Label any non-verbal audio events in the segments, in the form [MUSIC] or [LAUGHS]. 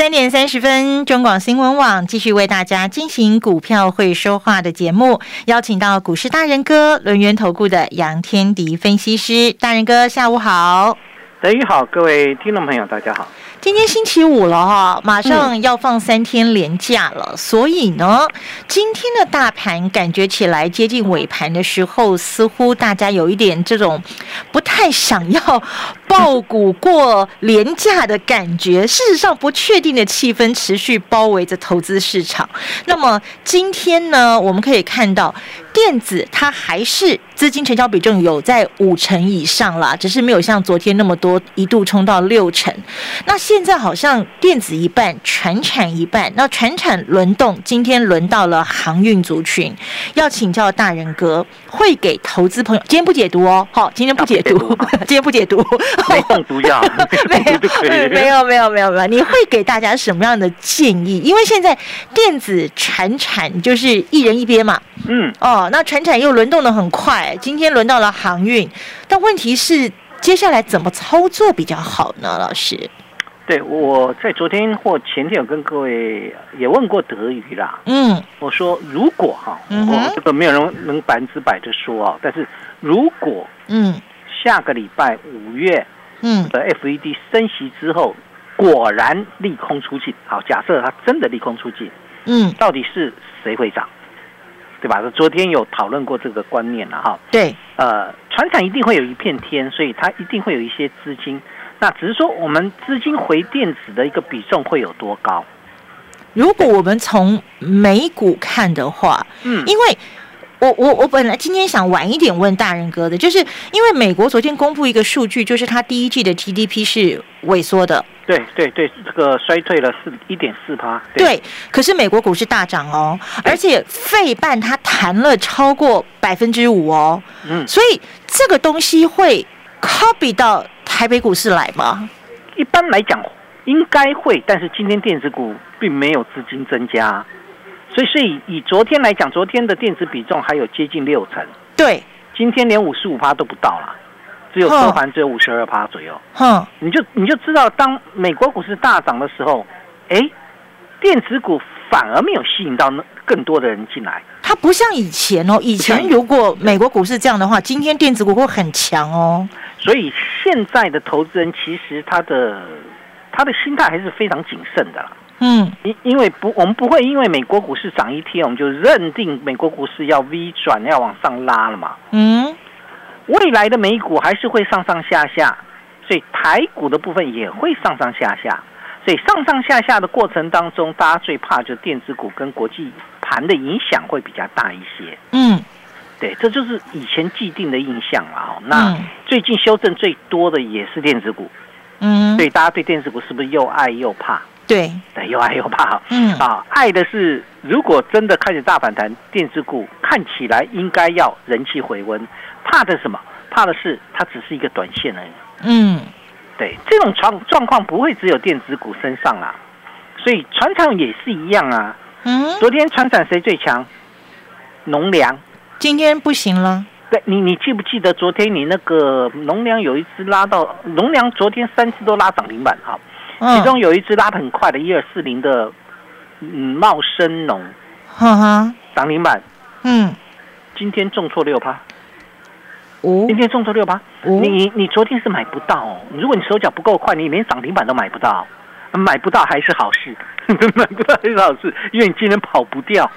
三点三十分，中广新闻网继续为大家进行股票会说话的节目，邀请到股市大人哥轮源投顾的杨天迪分析师，大人哥下午好，德宇好，各位听众朋友大家好。今天星期五了哈，马上要放三天连假了，所以呢，今天的大盘感觉起来接近尾盘的时候，似乎大家有一点这种不太想要爆股过廉价的感觉。事实上，不确定的气氛持续包围着投资市场。那么今天呢，我们可以看到电子它还是资金成交比重有在五成以上啦，只是没有像昨天那么多，一度冲到六成。那现在好像电子一半，船产一半。那船产轮动，今天轮到了航运族群，要请教大人哥，会给投资朋友，今天不解读哦，好，今天不解读，[LAUGHS] 今天不解读，没中毒药，没有，没有，没有，没有，没有，你会给大家什么样的建议？因为现在电子船产就是一人一边嘛，嗯，哦，那船产又轮动的很快，今天轮到了航运，但问题是接下来怎么操作比较好呢？老师？对，我在昨天或前天有跟各位也问过德语啦。嗯，我说如果哈，我这个没有人能百分之百的说啊，但是如果嗯下个礼拜五月嗯的 FED 升息之后，果然利空出尽，好，假设它真的利空出尽，嗯，到底是谁会涨？对吧？昨天有讨论过这个观念了哈。对，呃，船厂一定会有一片天，所以它一定会有一些资金。那只是说，我们资金回电子的一个比重会有多高？如果我们从美股看的话，嗯，因为我我我本来今天想晚一点问大人哥的，就是因为美国昨天公布一个数据，就是它第一季的 GDP 是萎缩的，对对对，这个衰退了四一点四趴，对。可是美国股市大涨哦，而且费半它弹了超过百分之五哦，嗯，所以这个东西会 copy 到台北股市来吗？一般来讲应该会，但是今天电子股并没有资金增加，所以所以以昨天来讲，昨天的电子比重还有接近六成，对，今天连五十五趴都不到啦，只有哼收盘只有五十二趴左右。哼，你就你就知道，当美国股市大涨的时候，哎，电子股反而没有吸引到那更多的人进来。它不像以前哦，以前如果美国股市这样的话，今天电子股会很强哦。所以现在的投资人其实他的他的心态还是非常谨慎的啦。嗯因因为不，我们不会因为美国股市涨一天，我们就认定美国股市要 V 转要往上拉了嘛。嗯，未来的美股还是会上上下下，所以台股的部分也会上上下下。所以上上下下的过程当中，大家最怕就是电子股跟国际盘的影响会比较大一些。嗯对，这就是以前既定的印象了哦。那嗯最近修正最多的也是电子股，嗯，所以大家对电子股是不是又爱又怕？对，对，又爱又怕。嗯啊，爱的是如果真的开始大反弹，电子股看起来应该要人气回温。怕的是什么？怕的是它只是一个短线而已。嗯对，这种状状况不会只有电子股身上啊，所以船厂也是一样啊。嗯，昨天船厂谁最强？农粮。今天不行了。对你，你记不记得昨天你那个农粮有一只拉到农粮，昨天三次都拉涨停板哈，嗯，其中有一只拉的很快的，一二四零的，嗯，茂生农哈哈，涨停板，嗯，今天重挫六趴，五。今天重挫六八，你你昨天是买不到哦，如果你手脚不够快，你连涨停板都买不到，买不到还是好事，[LAUGHS] 买不到还是好事，因为你今天跑不掉。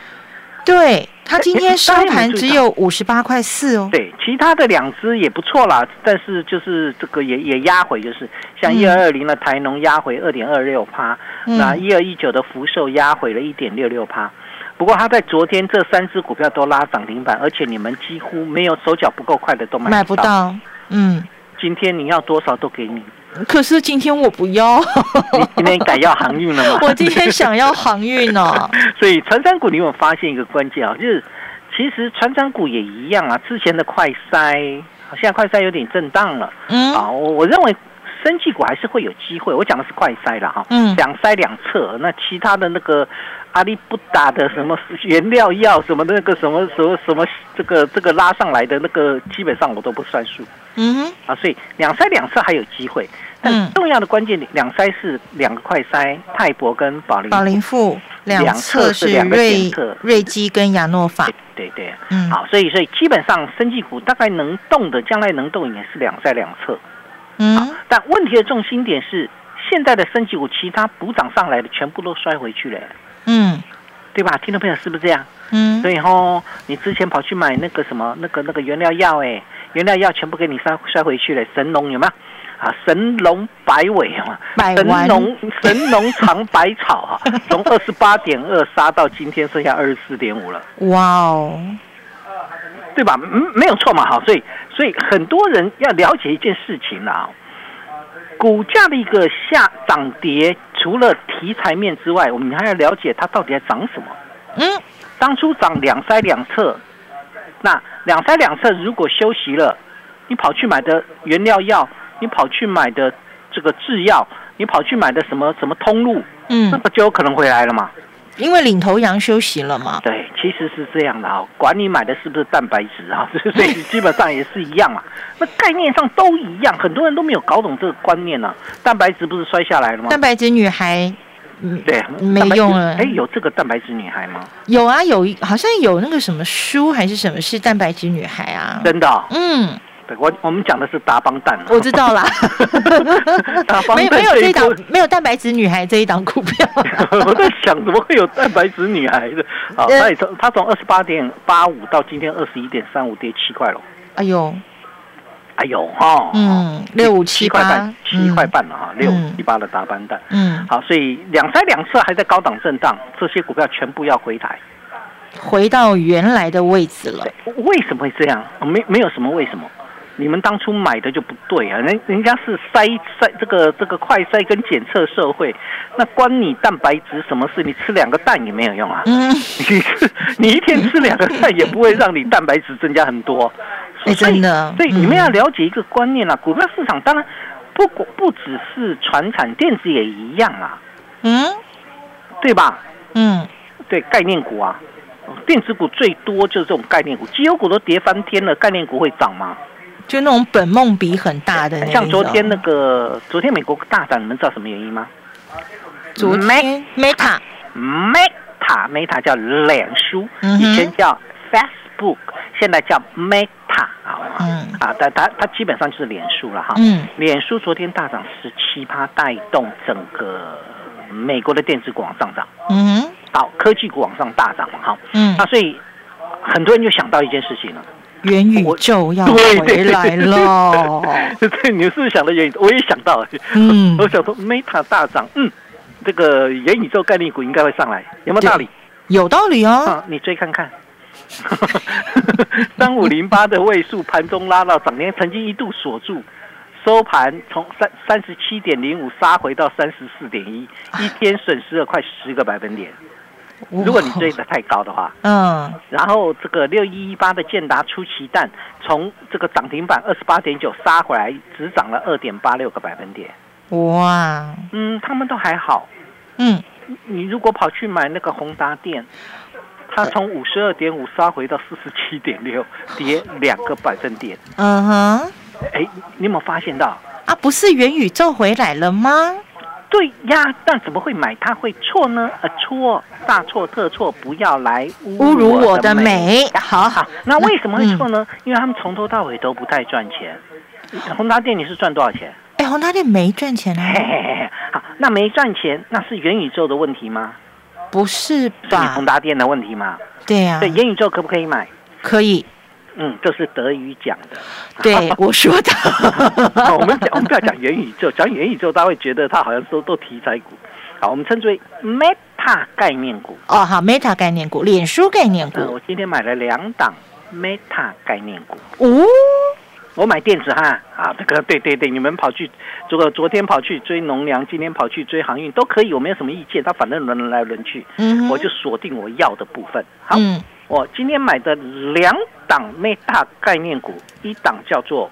对，它今天收盘只有五十八块四哦。对，其他的两只也不错啦，但是就是这个也也压回，就是像嗯一二二零的台农压回二点二六趴，嗯那一二一九的福寿压回了一点六六趴。不过它在昨天这三只股票都拉涨停板，而且你们几乎没有手脚不够快的都买买不到。到，嗯，今天你要多少都给你，可是今天我不要，你今天改要航运了吗？[LAUGHS] 我今天想要航运哦。[LAUGHS] 所以，船山股你有没有发现一个关键啊？就是其实船长股也一样啊，之前的快筛，现在快筛有点震荡了。嗯啊，我我认为生技股还是会有机会。我讲的是快筛了哈，嗯两筛两测。那其他的那个阿里不达的什么原料药什么那个什么什么什么这个这个拉上来的那个，基本上我都不算数嗯哼啊。所以两筛两测还有机会，但嗯重要的关键两筛是两个快筛，泰博跟宝林。宝林富两两侧是两个瑞检测瑞基跟亚诺法，对对，嗯好，所以所以基本上生技股大概能动的，将来能动也是两筛两测。嗯但问题的重心点是，现在的升级股其他补涨上来的全部都摔回去了，嗯对吧？听众朋友是不是这样？嗯所以吼，你之前跑去买那个什么那个那个原料药，哎，原料药全部给你摔摔回去了。神农有没有？啊，神龙摆尾嘛，神农神农尝百草啊，从二十八点二杀到今天剩下二十四点五了。哇哦，对吧？嗯，没有错嘛，好，所以所以很多人要了解一件事情啊，股价的一个下涨跌，除了题材面之外，我们还要了解它到底在涨什么。嗯当初涨两筛两侧，那两筛两侧如果休息了，你跑去买的原料药，你跑去买的这个制药，你跑去买的什么什么通路，嗯那嗯，不就有可能回来了嘛？因为领头羊休息了嘛，对，其实是这样的啊，管你买的是不是蛋白质啊，[LAUGHS] 所以基本上也是一样嘛。那概念上都一样，很多人都没有搞懂这个观念呢、蛋白质不是摔下来了吗？蛋白质女孩，嗯，对，没用了哎，有这个蛋白质女孩吗？有啊，有一好像有那个什么书还是什么是蛋白质女孩啊？真的哦、嗯，对我我们讲的是达邦蛋啊，我知道啦达，[LAUGHS] 邦没有蛋没有这一档没有蛋白质女孩这一档股票，[LAUGHS] 我在想，怎么会有蛋白质女孩的？啊，呃它也从它从二十八点八五到今天二十一点三五，跌七块了。哎呦，哎呦哈，嗯，六五七块半，，七块半了哈，六五七八的大班蛋。嗯，好，所以两三两次还在高档震荡，这些股票全部要回台。回到原来的位置了，为什么会这样？没没有什么为什么？你们当初买的就不对啊！人人家是筛筛这个这个快筛跟检测社会，那关你蛋白质什么事？你吃两个蛋也没有用啊！嗯，[LAUGHS] 你吃你一天吃两个蛋也不会让你蛋白质增加很多。哎所以真的所以你们嗯要了解一个观念啊，股票市场当然不不不只是船产，电子也一样啊，嗯对吧？嗯，对概念股啊，电子股最多就是这种概念股，绩优股都跌翻天了，概念股会涨吗？就那种本梦比很大的那种，像昨天那个，昨天美国大涨，你们知道什么原因吗昨天 Meta，？Meta Meta 叫脸书，嗯以前叫 Facebook，现在叫 Meta 啊。嗯啊，但它它基本上就是脸书了哈。嗯脸书昨天大涨十七趴，带动整个美国的电子股往上涨，嗯好，科技股往上大涨嘛哈。嗯那，所以很多人就想到一件事情了。元宇宙要回来了，[LAUGHS] 对，你是想的元宇宙？我也想到了，嗯 [LAUGHS] 我想说 Meta 大涨，嗯，这个元宇宙概念股应该会上来，有没有道理？有道理哦，啊，你追看看。[LAUGHS] 三五零八的位数盘中拉到涨停，曾经一度锁住，收盘从三三十七点零五杀回到三十四点一，一天损失了快十个百分点。如果你追的太高的话，嗯然后这个六一一八的建达出奇蛋，从这个涨停板二十八点九杀回来，只涨了二点八六个百分点。哇，嗯，他们都还好。嗯你如果跑去买那个宏达电，它从五十二点五杀回到四十七点六，跌两个百分点。嗯哼，哎，你有没有发现到？啊，不是元宇宙回来了吗？对呀，但怎么会买它会错呢？呃，错，大错特错，不要来侮辱我的美，好好，那为什么会错呢？因为他们从头到尾都不太赚钱。宏达店你是赚多少钱？哎，宏达店没赚钱嘿啊？嘿嘿嘿，好，那没赚钱，那是元宇宙的问题吗？不是吧是你宏？达店的问题吗？对呀对，，元宇宙可不可以买？可以，嗯，这是德语讲的。对 [LAUGHS] 我说的好，我们讲，我们不要讲元宇宙，讲元宇宙，大家会觉得它好像都都题材股。好，我们称之为 Meta 概念股。哦，好，Meta 概念股，脸书概念嗯，股，我今天买了两档 Meta 概念股。哦，我买电子哈啊，这个对对对，你们跑去这个昨天跑去追农粮，今天跑去追航运都可以，我没有什么意见。它反正轮来轮去，嗯，我就锁定我要的部分。好，嗯我今天买的两档 Meta 概念股，一档叫做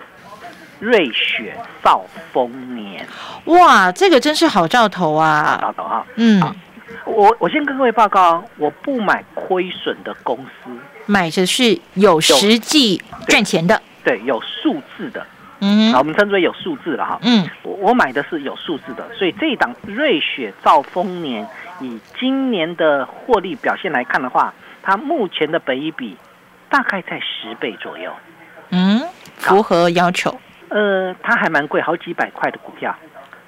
瑞雪兆丰年，哇，这个真是好兆头啊！兆头啊。嗯，我我先跟各位报告，我不买亏损的公司，买的是有实际赚钱的，对，有数字的，嗯好，我们称之为有数字了哈。嗯，我我买的是有数字的，所以这一档瑞雪兆丰年，以今年的获利表现来看的话，它目前的本益比大概在十倍左右。嗯，符合要求，呃，它还蛮贵，好几百块的股票，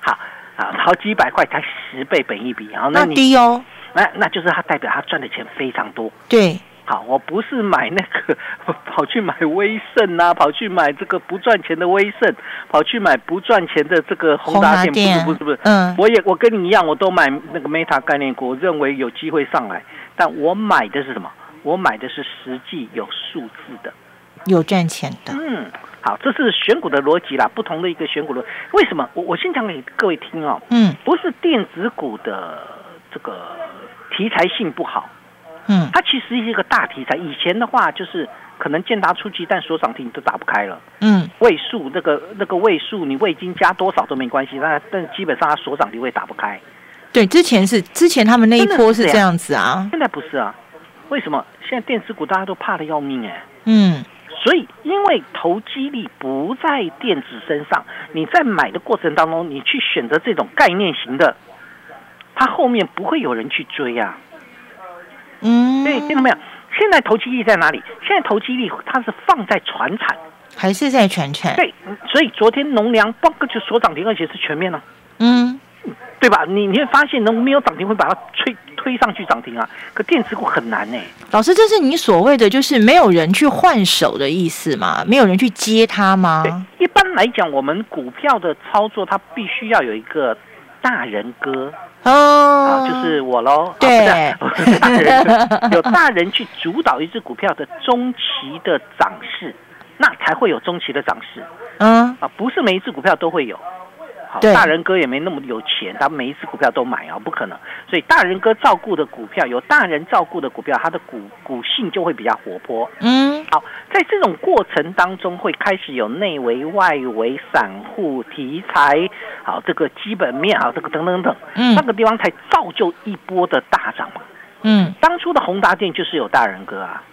好啊，好几百块才十倍本益比，然后那低哦，那那就是它代表它赚的钱非常多。对，好，我不是买那个 [LAUGHS] 跑去买威盛啊，跑去买这个不赚钱的威盛，跑去买不赚钱的这个宏达电，不是不是不是，嗯，我也我跟你一样，我都买那个 Meta 概念股，我认为有机会上来，但我买的是什么？我买的是实际有数字的。有赚钱的，嗯，好，这是选股的逻辑啦，不同的一个选股逻。为什么？我我先讲给各位听哦，嗯不是电子股的这个题材性不好，嗯，它其实是一个大题材。以前的话就是可能建达出击，但所涨停都打不开了。嗯，位数那个那个位数，你味精加多少都没关系，但但基本上它所涨停会打不开。对，之前是之前他们那一波是这样子啊，现在不是啊？为什么？现在电子股大家都怕的要命哎、嗯所以，因为投机力不在电子身上，你在买的过程当中，你去选择这种概念型的，它后面不会有人去追啊。嗯，对，听到没有？现在投机力在哪里？现在投机力它是放在船产，还是在传产，对，所以昨天农粮嘣个就所涨停，而且是全面了、嗯，对吧？你你会发现能没有涨停会把它推推上去涨停啊，可电子股很难呢、老师，这是你所谓的就是没有人去换手的意思吗？没有人去接它吗？对，一般来讲，我们股票的操作它必须要有一个大人哥。哦啊，就是我喽。对啊不是大人有大人去主导一只股票的中期的涨势，那才会有中期的涨势嗯啊，不是每一只股票都会有。好，大人哥也没那么有钱，他每一只股票都买啊，不可能。所以大人哥照顾的股票，有大人照顾的股票，它的股股性就会比较活泼。嗯好，在这种过程当中，会开始有内围、外围、散户、题材，好，这个基本面啊，这个等等等，嗯那个地方才造就一波的大涨嘛。嗯当初的宏达电就是有大人哥啊，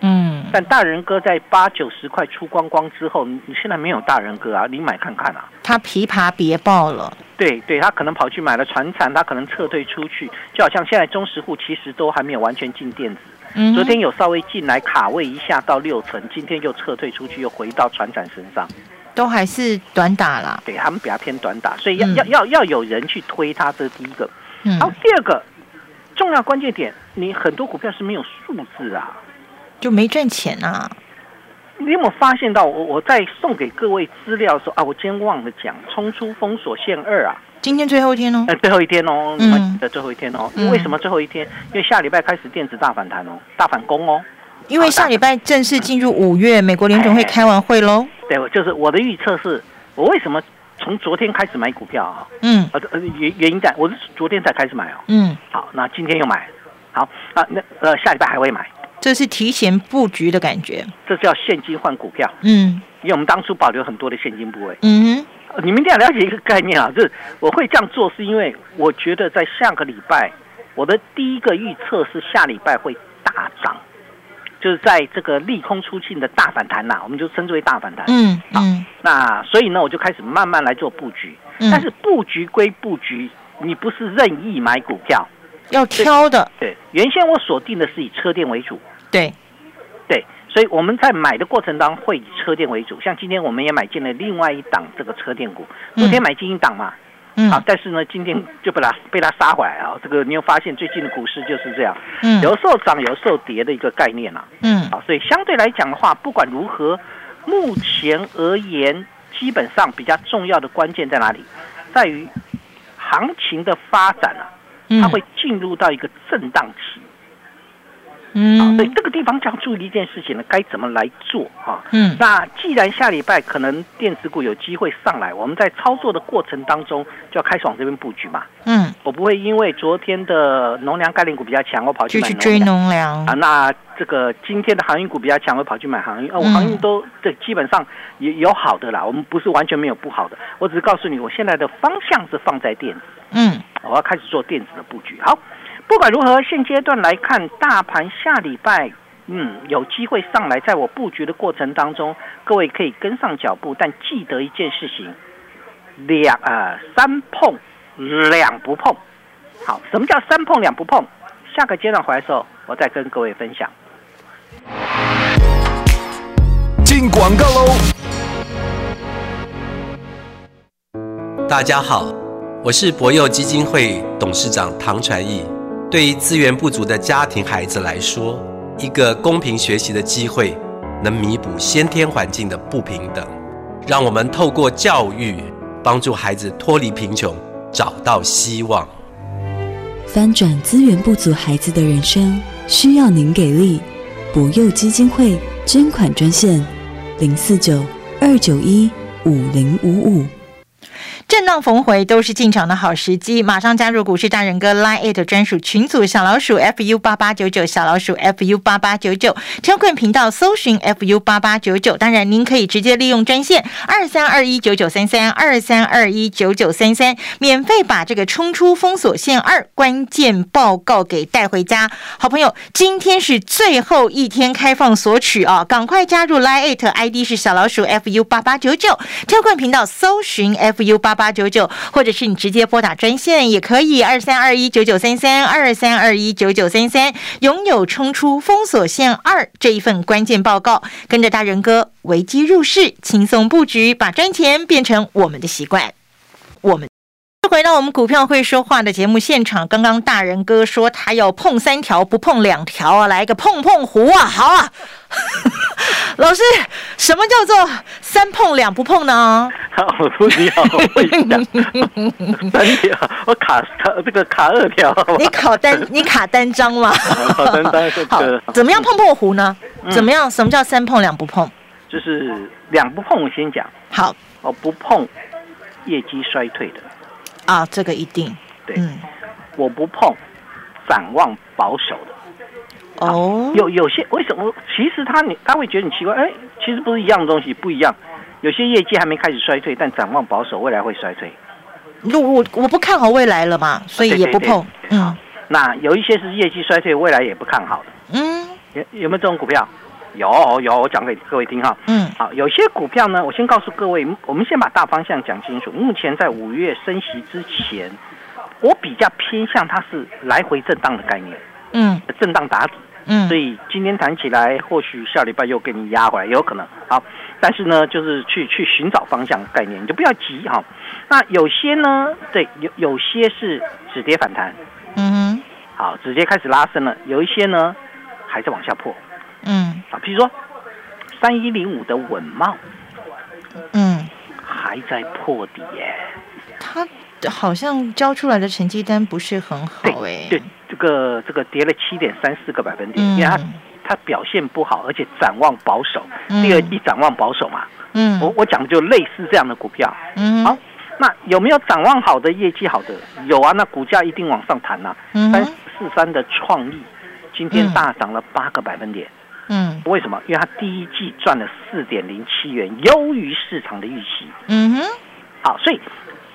嗯，但大人哥在八九十块出光光之后，你你现在没有大人哥啊，你买看看啊。他琵琶别爆了，对对，他可能跑去买了船产，他可能撤退出去，就好像现在中实户其实都还没有完全进电子，嗯，昨天有稍微进来卡位一下到六成，今天又撤退出去，又回到船产身上。都还是短打啦，对他们比较偏短打，所以要、嗯要要要有人去推它，这是第一个。嗯然，后第二个重要关键点，你很多股票是没有数字啊。就没赚钱啊，你有没有发现到我我在送给各位资料的时候啊，我今天忘了讲，冲出封锁线二啊，今天最后一天哦，呃，最后一天哦，嗯。你们记得最后一天哦，嗯。为什么最后一天？因为下礼拜开始电子大反弹哦，大反攻哦。因为下礼拜正式进入五月，美国联总会开完会喽，对，就是我的预测是，我为什么从昨天开始买股票啊？嗯。呃呃，原原因在我是昨天才开始买哦。嗯，好，那今天又买，好啊，那呃下礼拜还会买，这是提前布局的感觉，这叫现金换股票，嗯。因为我们当初保留很多的现金部位。嗯你们一定要了解一个概念啊，就是我会这样做，是因为我觉得在下个礼拜，我的第一个预测是下礼拜会大涨，就是在这个利空出尽的大反弹呐、我们就称之为大反弹。嗯嗯。那所以呢，我就开始慢慢来做布局，嗯，但是布局归布局，你不是任意买股票。要挑的，对，原先我锁定的是以车电为主，对，对，所以我们在买的过程当中会以车电为主。像今天我们也买进了另外一档这个车电股，嗯昨天买进一档嘛，嗯啊，但是呢，今天就被它被它杀回来啊。这个你有发现最近的股市就是这样，嗯有时候涨，有时候跌的一个概念啊。嗯啊，所以相对来讲的话，不管如何，目前而言，基本上比较重要的关键在哪里？在于行情的发展啊，嗯，它会进入到一个震荡期。啊，嗯所以这个地方就要注意一件事情呢，该怎么来做啊？嗯那既然下礼拜可能电子股有机会上来，我们在操作的过程当中就要开始往这边布局嘛。嗯我我不会因为昨天的农粮概念股比较强，我跑去买就去追农农粮啊。那这个今天的航运股比较强，我跑去买航运。啊，我嗯航运都这基本上也有好的啦，我们不是完全没有不好的。我只是告诉你，我现在的方向是放在电子，嗯我要开始做电子的布局。好，不管如何，现阶段来看，大盘下礼拜。嗯，有机会上来，在我布局的过程当中，各位可以跟上脚步，但记得一件事情：两呃三碰两不碰。好，什么叫三碰两不碰？下个阶段回来的时候，我再跟各位分享。进广告喽！大家好，我是博佑基金会董事长唐传义。对于资源不足的家庭孩子来说，一个公平学习的机会，能弥补先天环境的不平等。让我们透过教育，帮助孩子脱离贫穷，找到希望。翻转资源不足孩子的人生，需要您给力。博幼基金会捐款专线：零四九二九一五零五五。震荡逢回都是进场的好时机，马上加入股市大人哥 Line It 专属群组小老鼠 fu 八八九九小老鼠 fu 八八九九。Telegram 频道搜寻 fu 八八九九，当然您可以直接利用专线二三二一九九三三二三二一九九三三，免费把这个冲出封锁线二关键报告给带回家。好朋友，今天是最后一天开放索取啊，赶快加入 Line It ID 是小老鼠 fu 八八九九。Telegram 频道搜寻 fu 八八九九，或者是你直接拨打专线也可以，二三二一九九三三二三二一九九三三，拥有冲出封锁线二这一份关键报告，跟着大人哥危机入市，轻松布局，把赚钱变成我们的习惯。我们。回到我们股票会说话的节目现场，刚刚大人哥说他要碰三条不碰两条啊，来一个碰碰胡啊，好啊！老师，什么叫做三碰两不碰呢？好，你好，我会讲三条，我卡卡这个卡二条，你考单，[LAUGHS] 你卡单张吗？好单单这好，怎么样碰破胡呢？嗯怎么样？什么叫三碰两不碰？就是两不碰，我先讲好哦，不碰业绩衰退的，啊，这个一定，对，嗯，我不碰展望保守的。哦，有有些为什么？其实他你他会觉得你奇怪，哎，其实不是一样的东西，不一样。有些业绩还没开始衰退，但展望保守，未来会衰退。我我我不看好未来了嘛，所以也不碰，对嗯那有一些是业绩衰退，未来也不看好的。嗯有有没有这种股票？有有，我讲给各位听哈。嗯好，有些股票呢，我先告诉各位，我们先把大方向讲清楚。目前在五月升息之前，我比较偏向它是来回震荡的概念，嗯震荡打底。嗯，所以今天谈起来，或许下礼拜又给你压回来，有可能。好，但是呢，就是去去寻找方向概念，你就不要急哈。那有些呢，对，有有些是止跌反弹，嗯好，直接开始拉升了；有一些呢，还在往下破嗯啊。比如说三一零五的稳茂嗯，还在破底耶，他好像交出来的成绩单不是很好哎，对，这个这个跌了七点三四个百分点，嗯因为它它表现不好，而且展望保守，嗯第二季展望保守嘛。嗯我我讲的就类似这样的股票。嗯好，那有没有展望好的、业绩好的？有啊，那股价一定往上弹呐、嗯三四三的创意今天大涨了八个百分点，嗯为什么？因为它第一季赚了四点零七元，优于市场的预期。嗯哼好，所以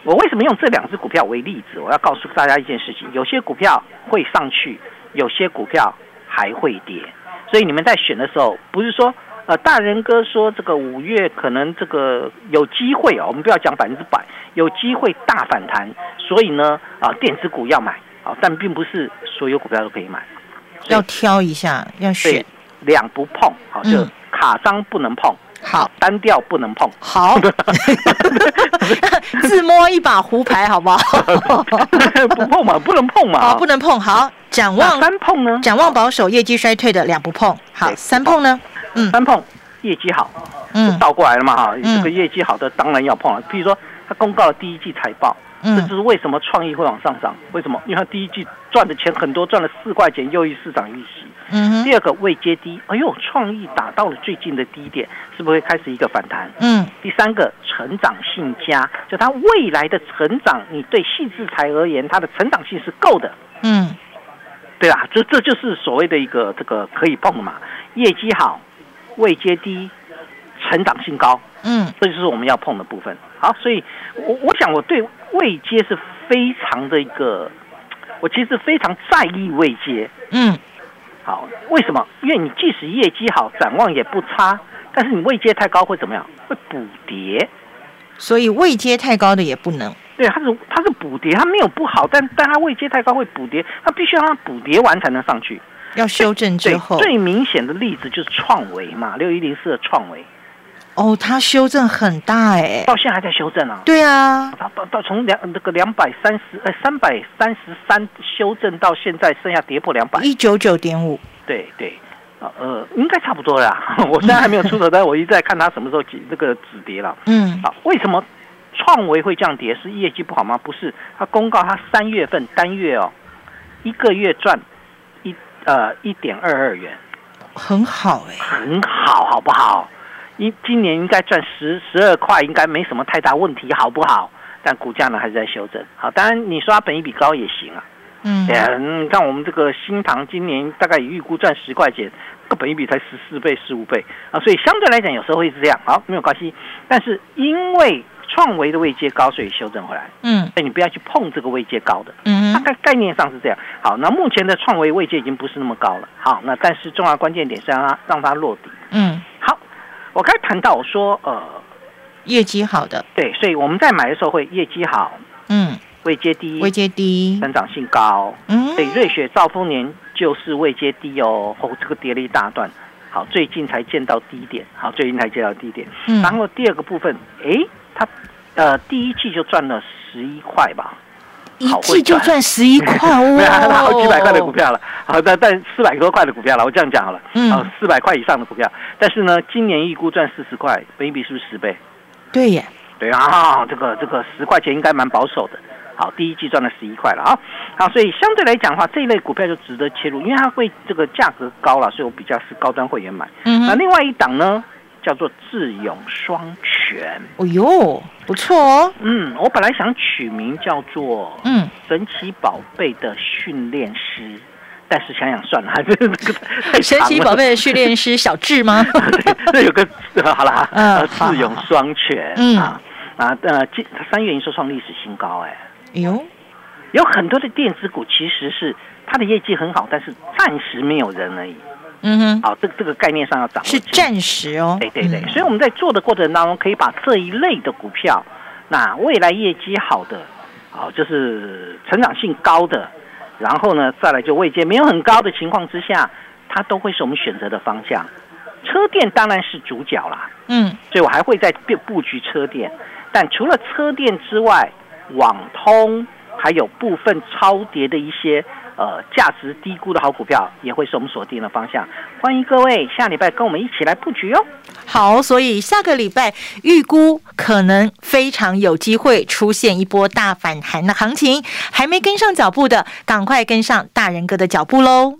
我为什么用这两只股票为例子？我要告诉大家一件事情：有些股票会上去，有些股票还会跌。所以你们在选的时候，不是说呃大人哥说这个五月可能这个有机会哦，我们不要讲百分之百，有机会大反弹，所以呢啊电子股要买啊，但并不是所有股票都可以买。以要挑一下，要选，两不碰，好，就嗯卡张不能碰，好单调不能碰。好，自摸一把胡牌好不好？[LAUGHS] 不碰嘛，不能碰嘛。好，不能碰。好，展望三碰呢？展望保守，业绩衰退的两不碰。好，三碰呢？嗯三碰业绩好，嗯倒过来了嘛哈，嗯这个业绩好的当然要碰了。譬如说，他公告了第一季财报，嗯这就是为什么创意会往上涨。为什么？因为它第一季赚的钱很多，赚了四块钱，优于市场预期。嗯，第二个未接低，哎呦，创意打到了最近的低点，是不是会开始一个反弹？嗯第三个成长性佳，就它未来的成长，你对细制材而言，它的成长性是够的，嗯对吧？这这就是所谓的一个这个可以碰的嘛，业绩好，未接低，成长性高，嗯这就是我们要碰的部分。好，所以我我想我对未接是非常的一个，我其实非常在意未接。嗯好，为什么？因为你即使业绩好，展望也不差，但是你位阶太高会怎么样？会补跌。所以位阶太高的也不能。对，它是它是补跌，它没有不好，但但它位阶太高会补跌，它必须让它补跌完才能上去。要修正之，后，最明显的例子就是创维嘛，六一零四的创维，哦，它修正很大哎。到现在还在修正啊。对啊，到到到从两那个两百三十呃三百三十三修正到现在剩下跌破两百，一九九点五。对对，啊呃应该差不多啦。[LAUGHS] 我现在还没有出手，但我一直在看它什么时候止这个止跌了。嗯啊，为什么创维会降跌？是业绩不好吗？不是，它公告它三月份单月哦，一个月赚一呃一点二二元，很好哎。很好，好不好？一今年应该赚十十二块，应该没什么太大问题，好不好？但股价呢还是在修正。好，当然你说它本益比高也行啊。嗯对啊，你看我们这个新塘今年大概也预估赚十块钱，个本益比才十四倍、十五倍啊，所以相对来讲有时候会是这样。好，没有关系。但是因为创维的位阶高，所以修正回来。嗯所以你不要去碰这个位阶高的，嗯大概概念上是这样。好，那目前的创维位阶已经不是那么高了。好，那但是重要关键点是让它让它落底。嗯，好，我刚才谈到我说呃，业绩好的，对，所以我们在买的时候会业绩好，嗯，位阶低，位阶低，成长性高。嗯所以瑞雪兆丰年就是位阶低哦，哦，这个跌了一大段。好，最近才见到低点，好，最近才见到低点。嗯然后第二个部分，诶，它呃第一季就赚了十一块吧，一季就赚。十一 [LAUGHS] 块哦，没有，好几百块的股票了，好，但但四百多块的股票了，我这样讲好了，嗯。好，四百块以上的股票，但是呢，今年预估赚四十块，本益比是不是十倍？对耶，对啊，这个这个十块钱应该蛮保守的。好，第一季赚了十一块了啊，好，所以相对来讲的话，这一类股票就值得切入，因为它会这个价格高了，所以我比较是高端会员买。嗯，那另外一档呢，叫做智勇双全。哦呦，不错哦，嗯，我本来想取名叫做嗯，神奇宝贝的训练师，但是想想算了，还是 [LAUGHS] 这个太神奇宝贝的训练师小智吗？[LAUGHS] 对，这有个 [LAUGHS] 好啦，嗯呃，智勇双全，嗯啊啊呃，今三月营收创历史新高，哎，哎呦，有很多的电子股其实是它的业绩很好，但是暂时没有人而已。嗯哼，好，这个这个概念上要掌握是暂时哦，对对对，嗯。所以我们在做的过程当中，可以把这一类的股票，那未来业绩好的，好就是成长性高的，然后呢，再来就位阶没有很高的情况之下，它都会是我们选择的方向。车电当然是主角啦，嗯。所以我还会在布布局车电，但除了车电之外，网通还有部分超跌的一些呃价值低估的好股票，也会是我们锁定的方向。欢迎各位下礼拜跟我们一起来布局哦。好，所以下个礼拜预估可能非常有机会出现一波大反弹的行情，还没跟上脚步的，赶快跟上大人哥的脚步喽。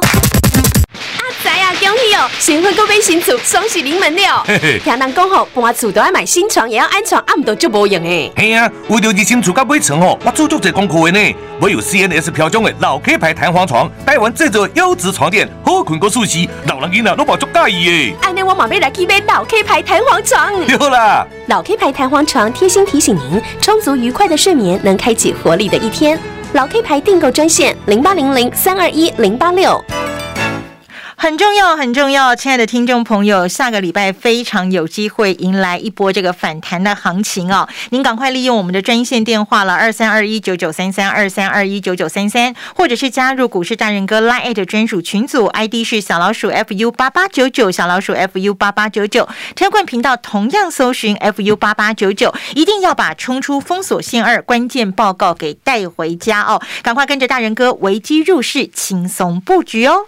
新婚购买新厝，双喜临门了。嘿嘿听人讲吼，搬厝都要买新床，也要安床，暗都就无用诶。嘿啊，为着日新厝甲买床吼，我做足侪功课的呢。我有 CNS 标准的老 K 牌弹簧床，台湾制作优质床垫，好困个舒适，老人囡仔都嘛足介意诶。安尼我马要来去买老 K 牌弹簧床。对啦，老 K 牌弹簧床贴心提醒您，充足愉快的睡眠能开启活力的一天。老 K 牌订购专线零八零零三二一零八六。很重要，很重要，亲爱的听众朋友，下个礼拜非常有机会迎来一波这个反弹的行情哦。您赶快利用我们的专线电话了，二三二一九九三三二三二一九九三三，或者是加入股市大人哥 Line 专属群组，ID 是小老鼠 fu 八八九九，小老鼠 fu 八八九九，天冠频道同样搜寻 fu 八八九九，一定要把冲出封锁线二关键报告给带回家哦。赶快跟着大人哥危机入市，轻松布局哦。